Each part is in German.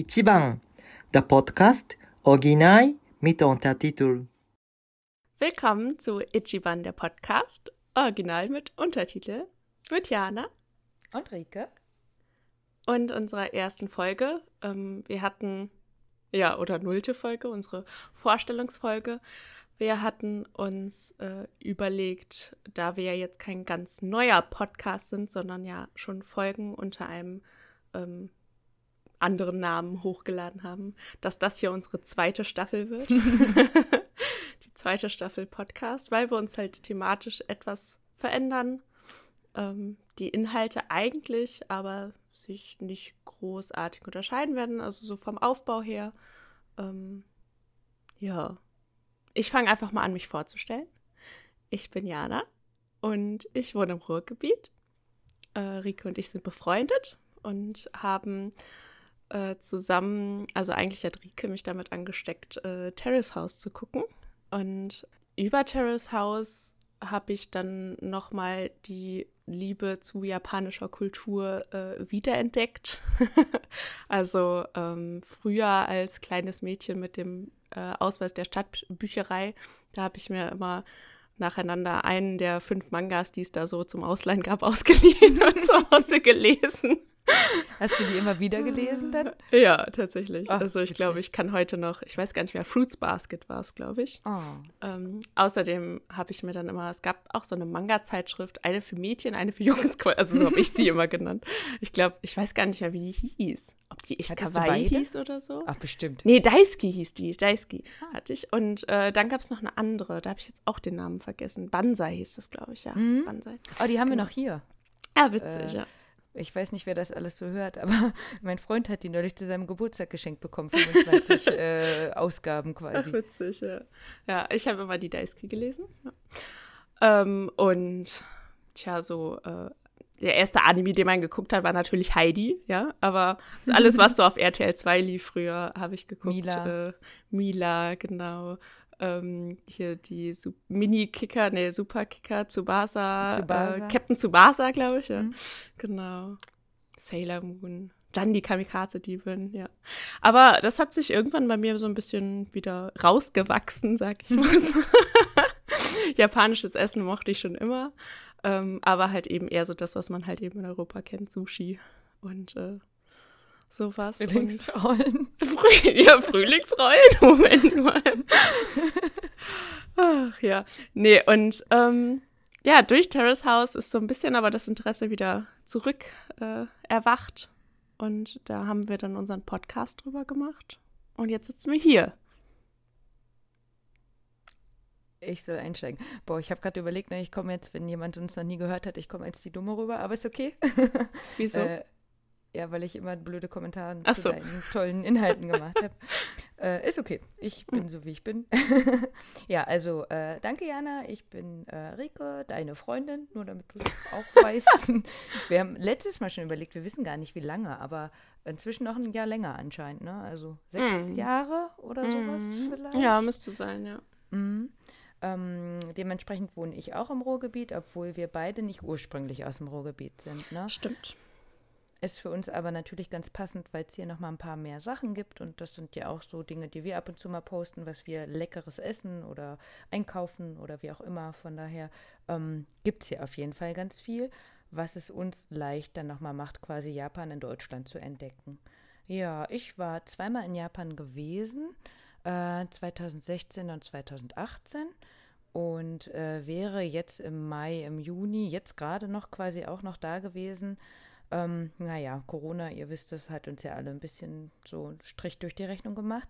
Ichiban, der Podcast Original mit Untertitel. Willkommen zu Ichiban, der Podcast, original mit Untertitel, mit Jana und Rike. Und unserer ersten Folge. Ähm, wir hatten, ja, oder nullte Folge, unsere Vorstellungsfolge. Wir hatten uns äh, überlegt, da wir ja jetzt kein ganz neuer Podcast sind, sondern ja schon Folgen unter einem ähm, anderen Namen hochgeladen haben, dass das hier unsere zweite Staffel wird. Die zweite Staffel Podcast, weil wir uns halt thematisch etwas verändern. Ähm, die Inhalte eigentlich aber sich nicht großartig unterscheiden werden, also so vom Aufbau her. Ähm, ja, ich fange einfach mal an, mich vorzustellen. Ich bin Jana und ich wohne im Ruhrgebiet. Äh, Rike und ich sind befreundet und haben äh, zusammen, also eigentlich hat Rike mich damit angesteckt, äh, Terrace House zu gucken. Und über Terrace House habe ich dann nochmal die Liebe zu japanischer Kultur äh, wiederentdeckt. also ähm, früher als kleines Mädchen mit dem äh, Ausweis der Stadtbücherei, da habe ich mir immer nacheinander einen der fünf Mangas, die es da so zum Ausleihen gab, ausgeliehen und zu Hause gelesen. Hast du die immer wieder gelesen dann? Ja, tatsächlich. Ach, also ich glaube, ich kann heute noch, ich weiß gar nicht mehr, Fruits Basket war es, glaube ich. Oh. Ähm, außerdem habe ich mir dann immer, es gab auch so eine Manga-Zeitschrift, eine für Mädchen, eine für Jungs, also so habe ich sie immer genannt. Ich glaube, ich weiß gar nicht mehr, wie die hieß. Ob die echt Hattest Kawaii hieß oder so. Ach, bestimmt. Nee, Daisuke hieß die. Daisuke ah. hatte ich. Und äh, dann gab es noch eine andere, da habe ich jetzt auch den Namen vergessen. Banzai hieß das, glaube ich, ja. Mhm. Banzai. Oh, die haben genau. wir noch hier. Ja, witzig, äh, ja. Ich weiß nicht, wer das alles so hört, aber mein Freund hat die neulich zu seinem Geburtstag geschenkt bekommen, 25 äh, Ausgaben quasi. Ach, witzig, ja. Ja, ich habe immer die Daisuke gelesen. Ja. Ähm, und tja, so äh, der erste Anime, den man geguckt hat, war natürlich Heidi, ja. Aber alles, was so auf RTL 2 lief früher, habe ich geguckt. Mila. Äh, Mila, genau ähm, hier die Mini-Kicker, nee, Super-Kicker, Tsubasa, Tsubasa. Äh, Captain Tsubasa, glaube ich, ja. Mhm. Genau. Sailor Moon. Dann die Kamikaze-Diebin, ja. Aber das hat sich irgendwann bei mir so ein bisschen wieder rausgewachsen, sag ich mal. Japanisches Essen mochte ich schon immer. Ähm, aber halt eben eher so das, was man halt eben in Europa kennt, Sushi. Und äh, sowas. Frühlingsrollen. Früh ja, Frühlingsrollen? Moment mal. Ach ja. Nee, und ähm, ja, durch Terrace House ist so ein bisschen aber das Interesse wieder zurück äh, erwacht. Und da haben wir dann unseren Podcast drüber gemacht. Und jetzt sitzen wir hier. Ich soll einsteigen. Boah, ich habe gerade überlegt, ne, ich komme jetzt, wenn jemand uns noch nie gehört hat, ich komme als die Dumme rüber, aber ist okay. Wieso? äh, ja, weil ich immer blöde Kommentare Ach zu so. deinen tollen Inhalten gemacht habe. äh, ist okay. Ich bin so, wie ich bin. ja, also äh, danke, Jana. Ich bin äh, Rike, deine Freundin, nur damit du es auch weißt. wir haben letztes Mal schon überlegt, wir wissen gar nicht, wie lange, aber inzwischen noch ein Jahr länger anscheinend, ne? Also sechs mm. Jahre oder sowas mm. vielleicht. Ja, müsste sein, ja. Mhm. Ähm, dementsprechend wohne ich auch im Ruhrgebiet, obwohl wir beide nicht ursprünglich aus dem Ruhrgebiet sind. Ne? Stimmt. Ist für uns aber natürlich ganz passend, weil es hier nochmal ein paar mehr Sachen gibt. Und das sind ja auch so Dinge, die wir ab und zu mal posten, was wir leckeres essen oder einkaufen oder wie auch immer. Von daher ähm, gibt es hier auf jeden Fall ganz viel, was es uns leicht dann nochmal macht, quasi Japan in Deutschland zu entdecken. Ja, ich war zweimal in Japan gewesen, äh, 2016 und 2018 und äh, wäre jetzt im Mai, im Juni, jetzt gerade noch quasi auch noch da gewesen. Ähm, naja, Corona, ihr wisst das, hat uns ja alle ein bisschen so einen Strich durch die Rechnung gemacht.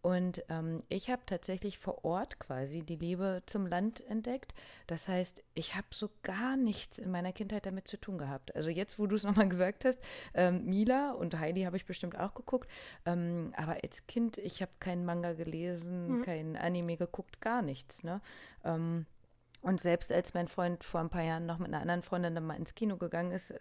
Und ähm, ich habe tatsächlich vor Ort quasi die Liebe zum Land entdeckt. Das heißt, ich habe so gar nichts in meiner Kindheit damit zu tun gehabt. Also jetzt, wo du es nochmal gesagt hast, ähm, Mila und Heidi habe ich bestimmt auch geguckt. Ähm, aber als Kind, ich habe keinen Manga gelesen, mhm. kein Anime geguckt, gar nichts. Ne? Ähm, und selbst als mein Freund vor ein paar Jahren noch mit einer anderen Freundin dann mal ins Kino gegangen ist,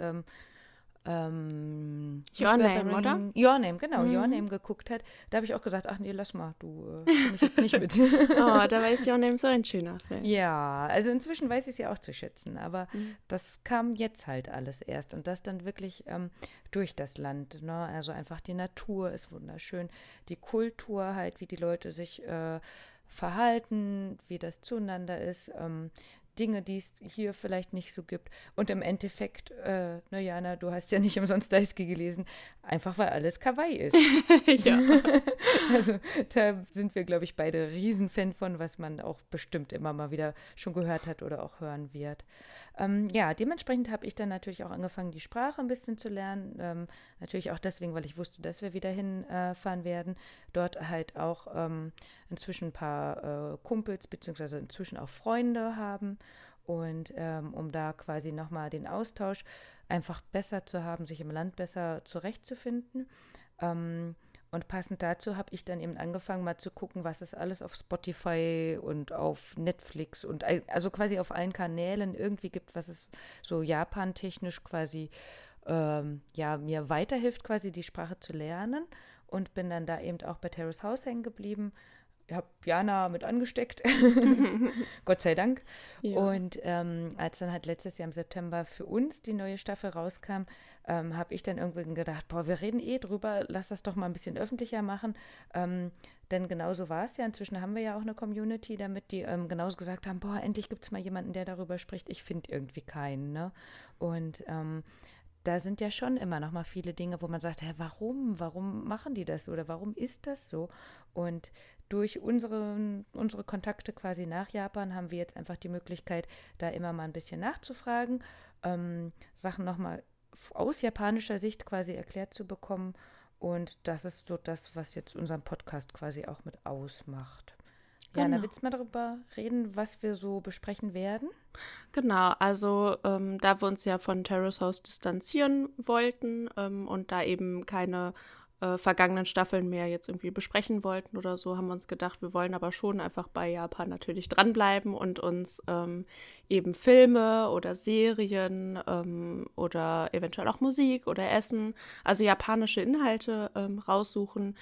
ähm, Your Name, oder? Your Name, genau, Mhm. Your Name geguckt hat, da habe ich auch gesagt, ach nee, lass mal, du äh, komm ich jetzt nicht mit. Oh, da ist Your Name so ein schöner Film. ja, also inzwischen weiß ich es ja auch zu schätzen, aber Mhm. das kam jetzt halt alles erst und das dann wirklich ähm, durch das Land. Ne? Also einfach die Natur ist wunderschön, die Kultur halt, wie die Leute sich äh, verhalten, wie das zueinander ist. Ähm, Dinge, die es hier vielleicht nicht so gibt. Und im Endeffekt, äh, na Jana, du hast ja nicht umsonst Daisuke gelesen, einfach weil alles Kawaii ist. ja. Also da sind wir, glaube ich, beide Riesenfan von, was man auch bestimmt immer mal wieder schon gehört hat oder auch hören wird. Ähm, ja, dementsprechend habe ich dann natürlich auch angefangen, die Sprache ein bisschen zu lernen. Ähm, natürlich auch deswegen, weil ich wusste, dass wir wieder hinfahren werden. Dort halt auch ähm, inzwischen ein paar äh, Kumpels beziehungsweise inzwischen auch Freunde haben. Und ähm, um da quasi nochmal den Austausch einfach besser zu haben, sich im Land besser zurechtzufinden. Ähm, und passend dazu habe ich dann eben angefangen, mal zu gucken, was es alles auf Spotify und auf Netflix und also quasi auf allen Kanälen irgendwie gibt, was es so Japan-technisch quasi ähm, ja, mir weiterhilft, quasi die Sprache zu lernen. Und bin dann da eben auch bei Terrace House hängen geblieben. Ich habe Jana mit angesteckt, Gott sei Dank. Ja. Und ähm, als dann halt letztes Jahr im September für uns die neue Staffel rauskam, ähm, habe ich dann irgendwie gedacht, boah, wir reden eh drüber, lass das doch mal ein bisschen öffentlicher machen. Ähm, denn genauso war es ja. Inzwischen haben wir ja auch eine Community damit, die ähm, genauso gesagt haben, boah, endlich gibt es mal jemanden, der darüber spricht. Ich finde irgendwie keinen. Ne? Und ähm, da sind ja schon immer noch mal viele Dinge, wo man sagt, hä, warum, warum machen die das so oder warum ist das so? Und durch unsere, unsere Kontakte quasi nach Japan haben wir jetzt einfach die Möglichkeit, da immer mal ein bisschen nachzufragen, ähm, Sachen nochmal aus japanischer Sicht quasi erklärt zu bekommen. Und das ist so das, was jetzt unseren Podcast quasi auch mit ausmacht. Jana, Genau. willst du mal darüber reden, was wir so besprechen werden? Genau, also ähm, da wir uns ja von Terrace House distanzieren wollten ähm, und da eben keine äh, vergangenen Staffeln mehr jetzt irgendwie besprechen wollten oder so, haben wir uns gedacht, wir wollen aber schon einfach bei Japan natürlich dranbleiben und uns ähm, eben Filme oder Serien ähm, oder eventuell auch Musik oder Essen, also japanische Inhalte ähm, raussuchen,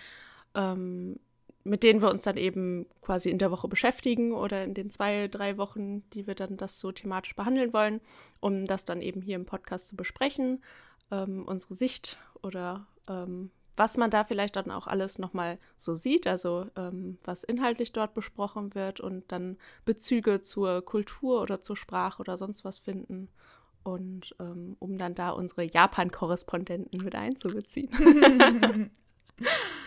ähm, mit denen wir uns dann eben quasi in der Woche beschäftigen oder in den zwei, drei Wochen, die wir dann das so thematisch behandeln wollen, um das dann eben hier im Podcast zu besprechen, ähm, unsere Sicht oder ähm, was man da vielleicht dann auch alles nochmal so sieht, also ähm, was inhaltlich dort besprochen wird und dann Bezüge zur Kultur oder zur Sprache oder sonst was finden. Und ähm, um dann da unsere Japan-Korrespondenten mit einzubeziehen.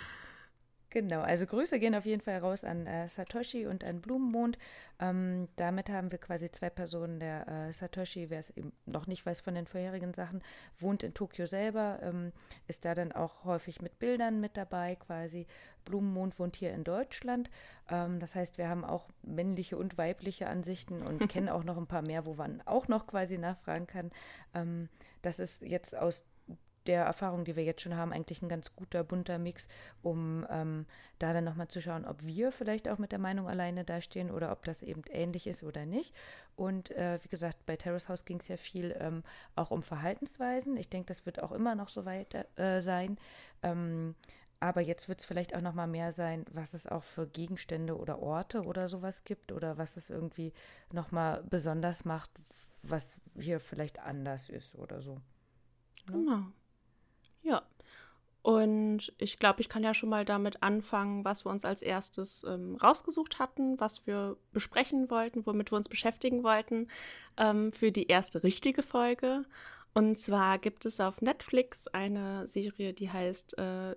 Genau, also Grüße gehen auf jeden Fall raus an äh, Satoshi und an Blumenmond. Ähm, damit haben wir quasi zwei Personen. Der äh, Satoshi, wer es eben noch nicht weiß von den vorherigen Sachen, wohnt in Tokio selber, ähm, ist da dann auch häufig mit Bildern mit dabei quasi. Blumenmond wohnt hier in Deutschland. Ähm, das heißt, wir haben auch männliche und weibliche Ansichten und kennen auch noch ein paar mehr, wo man auch noch quasi nachfragen kann. Ähm, das ist jetzt aus der Erfahrung, die wir jetzt schon haben, eigentlich ein ganz guter, bunter Mix, um ähm, da dann nochmal zu schauen, ob wir vielleicht auch mit der Meinung alleine dastehen oder ob das eben ähnlich ist oder nicht. Und äh, wie gesagt, bei Terrace House ging es ja viel ähm, auch um Verhaltensweisen. Ich denke, das wird auch immer noch so weiter äh, sein. Ähm, aber jetzt wird es vielleicht auch noch mal mehr sein, was es auch für Gegenstände oder Orte oder sowas gibt oder was es irgendwie noch mal besonders macht, was hier vielleicht anders ist oder so. Genau. Ja. Und ich glaube, ich kann ja schon mal damit anfangen, was wir uns als erstes ähm, rausgesucht hatten, was wir besprechen wollten, womit wir uns beschäftigen wollten ähm, für die erste richtige Folge. Und zwar gibt es auf Netflix eine Serie, die heißt äh,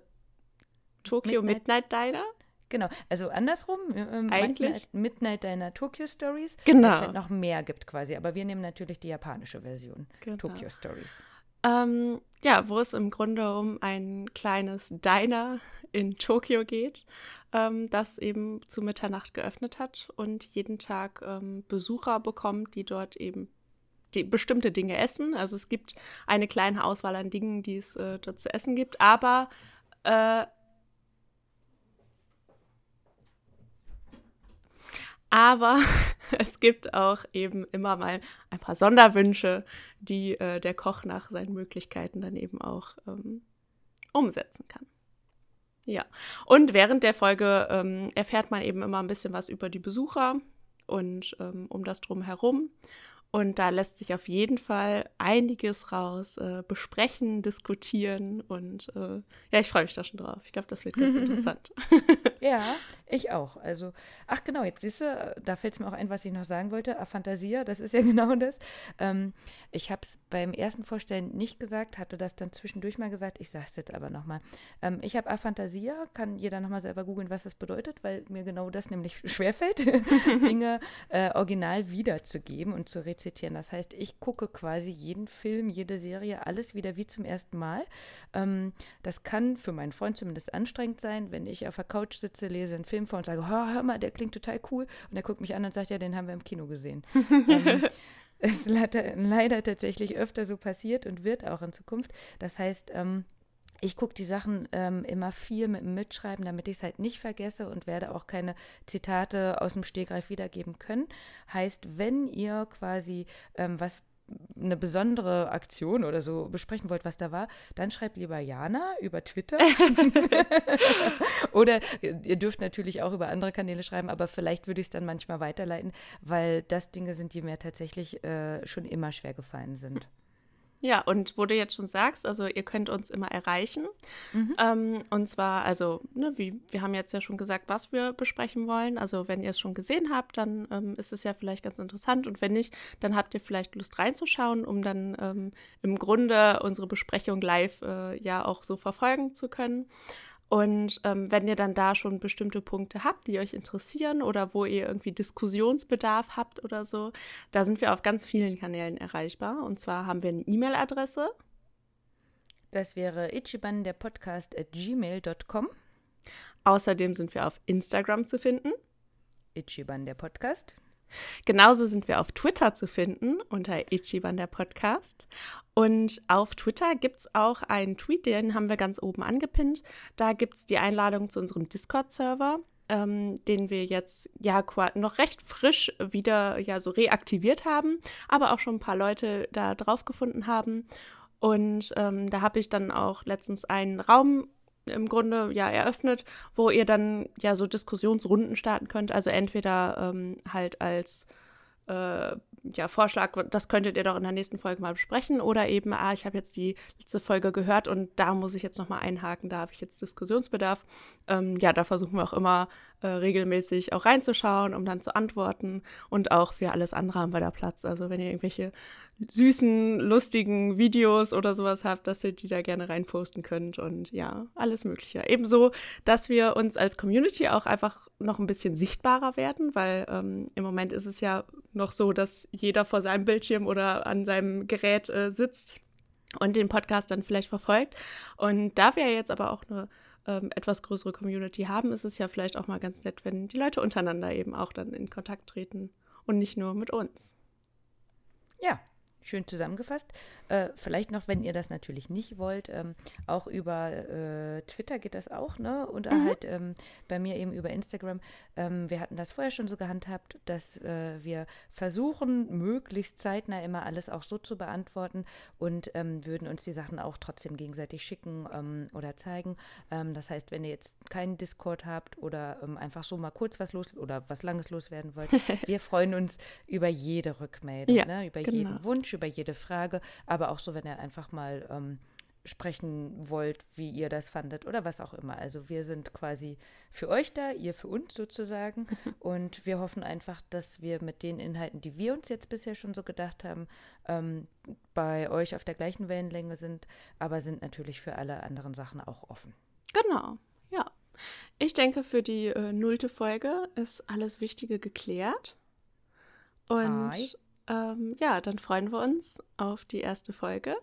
Tokyo Midnight- Midnight Diner. Genau, also andersrum, ähm, Eigentlich? Midnight, Midnight Deiner Tokyo Stories, Genau. weil es halt noch mehr gibt quasi, aber wir nehmen natürlich die japanische Version, Genau. Tokyo Stories. Ähm, ja, wo es im Grunde um ein kleines Diner in Tokio geht, ähm, das eben zu Mitternacht geöffnet hat und jeden Tag ähm, Besucher bekommt, die dort eben die bestimmte Dinge essen. Also es gibt eine kleine Auswahl an Dingen, die es äh, dort zu essen gibt, aber äh, Aber es gibt auch eben immer mal ein paar Sonderwünsche, die äh, der Koch nach seinen Möglichkeiten dann eben auch ähm, umsetzen kann. Ja, und während der Folge ähm, erfährt man eben immer ein bisschen was über die Besucher und ähm, um das drumherum. Und da lässt sich auf jeden Fall einiges raus äh, besprechen, diskutieren und äh, ja, ich freue mich da schon drauf. Ich glaube, das wird ganz interessant. ja, ich auch. Also, ach genau, jetzt siehst du, da fällt es mir auch ein, was ich noch sagen wollte. Aphantasia, das ist ja genau das. Ähm, ich habe es beim ersten Vorstellen nicht gesagt, hatte das dann zwischendurch mal gesagt. Ich sage es jetzt aber nochmal. Ähm, ich habe Aphantasia, kann jeder nochmal selber googeln, was das bedeutet, weil mir genau das nämlich schwerfällt, Dinge äh, original wiederzugeben und zu rezitieren. Das heißt, ich gucke quasi jeden Film, jede Serie, alles wieder wie zum ersten Mal. Ähm, das kann für meinen Freund zumindest anstrengend sein, wenn ich auf der Couch sitze, lese einen Film Film vor und sage, oh, hör mal, der klingt total cool. Und er guckt mich an und sagt, ja, den haben wir im Kino gesehen. ähm, ist leider tatsächlich öfter so passiert und wird auch in Zukunft. Das heißt, ähm, ich gucke die Sachen ähm, immer viel mit dem Mitschreiben, damit ich es halt nicht vergesse und werde auch keine Zitate aus dem Stegreif wiedergeben können. Heißt, wenn ihr quasi ähm, was eine besondere Aktion oder so besprechen wollt, was da war, dann schreibt lieber Jana über Twitter. oder ihr dürft natürlich auch über andere Kanäle schreiben, aber vielleicht würde ich es dann manchmal weiterleiten, weil das Dinge sind, die mir tatsächlich äh, schon immer schwer gefallen sind. Ja, und wo du jetzt schon sagst, also ihr könnt uns immer erreichen. Mhm. Ähm, und zwar, also, ne, wie, wir haben jetzt ja schon gesagt, was wir besprechen wollen. Also, wenn ihr es schon gesehen habt, dann ähm, ist es ja vielleicht ganz interessant. Und wenn nicht, dann habt ihr vielleicht Lust reinzuschauen, um dann ähm, im Grunde unsere Besprechung live äh, ja auch so verfolgen zu können. Und ähm, wenn ihr dann da schon bestimmte Punkte habt, die euch interessieren oder wo ihr irgendwie Diskussionsbedarf habt oder so, da sind wir auf ganz vielen Kanälen erreichbar. Und zwar haben wir eine E-Mail-Adresse. Das wäre ichiban der Podcast at gmail.com. Außerdem sind wir auf Instagram zu finden. Ichiban der Podcast. Genauso sind wir auf Twitter zu finden unter Ichiban der Podcast. Und auf Twitter gibt es auch einen Tweet, den haben wir ganz oben angepinnt. Da gibt es die Einladung zu unserem Discord-Server. Ähm, den wir jetzt ja noch recht frisch wieder ja so reaktiviert haben, aber auch schon ein paar Leute da drauf gefunden haben. Und ähm, da habe ich dann auch letztens einen Raum im Grunde ja eröffnet, wo ihr dann ja so Diskussionsrunden starten könnt. Also entweder ähm, halt als äh, ja, Vorschlag, das könntet ihr doch in der nächsten Folge mal besprechen. Oder eben, ah, ich habe jetzt die letzte Folge gehört und da muss ich jetzt nochmal einhaken, da habe ich jetzt Diskussionsbedarf. Ähm, ja, da versuchen wir auch immer äh, regelmäßig auch reinzuschauen, um dann zu antworten. Und auch für alles andere haben wir da Platz. Also wenn ihr irgendwelche süßen, lustigen Videos oder sowas habt, dass ihr die da gerne reinposten könnt und ja, alles Mögliche. Ebenso, dass wir uns als Community auch einfach noch ein bisschen sichtbarer werden, weil ähm, im Moment ist es ja noch so, dass jeder vor seinem Bildschirm oder an seinem Gerät äh, sitzt und den Podcast dann vielleicht verfolgt. Und da wir jetzt aber auch eine ähm, etwas größere Community haben, ist es ja vielleicht auch mal ganz nett, wenn die Leute untereinander eben auch dann in Kontakt treten und nicht nur mit uns. Ja, schön zusammengefasst. Äh, vielleicht noch, wenn ihr das natürlich nicht wollt, ähm, auch über äh, Twitter geht das auch, ne? Und mhm. halt ähm, bei mir eben über Instagram. Ähm, wir hatten das vorher schon so gehandhabt, dass äh, wir versuchen, möglichst zeitnah immer alles auch so zu beantworten und ähm, würden uns die Sachen auch trotzdem gegenseitig schicken ähm, oder zeigen. Ähm, das heißt, wenn ihr jetzt keinen Discord habt oder einfach so mal kurz was los oder was Langes loswerden wollt, wir freuen uns über jede Rückmeldung, ja, ne? über genau. jeden Wunsch, über jede Frage, aber auch so, wenn ihr einfach mal ähm, sprechen wollt, wie ihr das fandet oder was auch immer. Also wir sind quasi für euch da, ihr für uns sozusagen. Und wir hoffen einfach, dass wir mit den Inhalten, die wir uns jetzt bisher schon so gedacht haben, ähm, bei euch auf der gleichen Wellenlänge sind, aber sind natürlich für alle anderen Sachen auch offen. Genau, ja. Ich denke, für die äh, nullte Folge ist alles Wichtige geklärt. Und ähm, ja, dann freuen wir uns auf die erste Folge,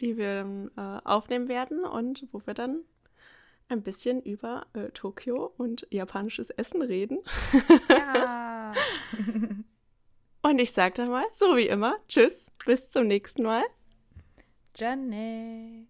die wir äh, aufnehmen werden und wo wir dann ein bisschen über äh, Tokio und japanisches Essen reden. Ja. und ich sage dann mal, so wie immer, tschüss, bis zum nächsten Mal. Janne.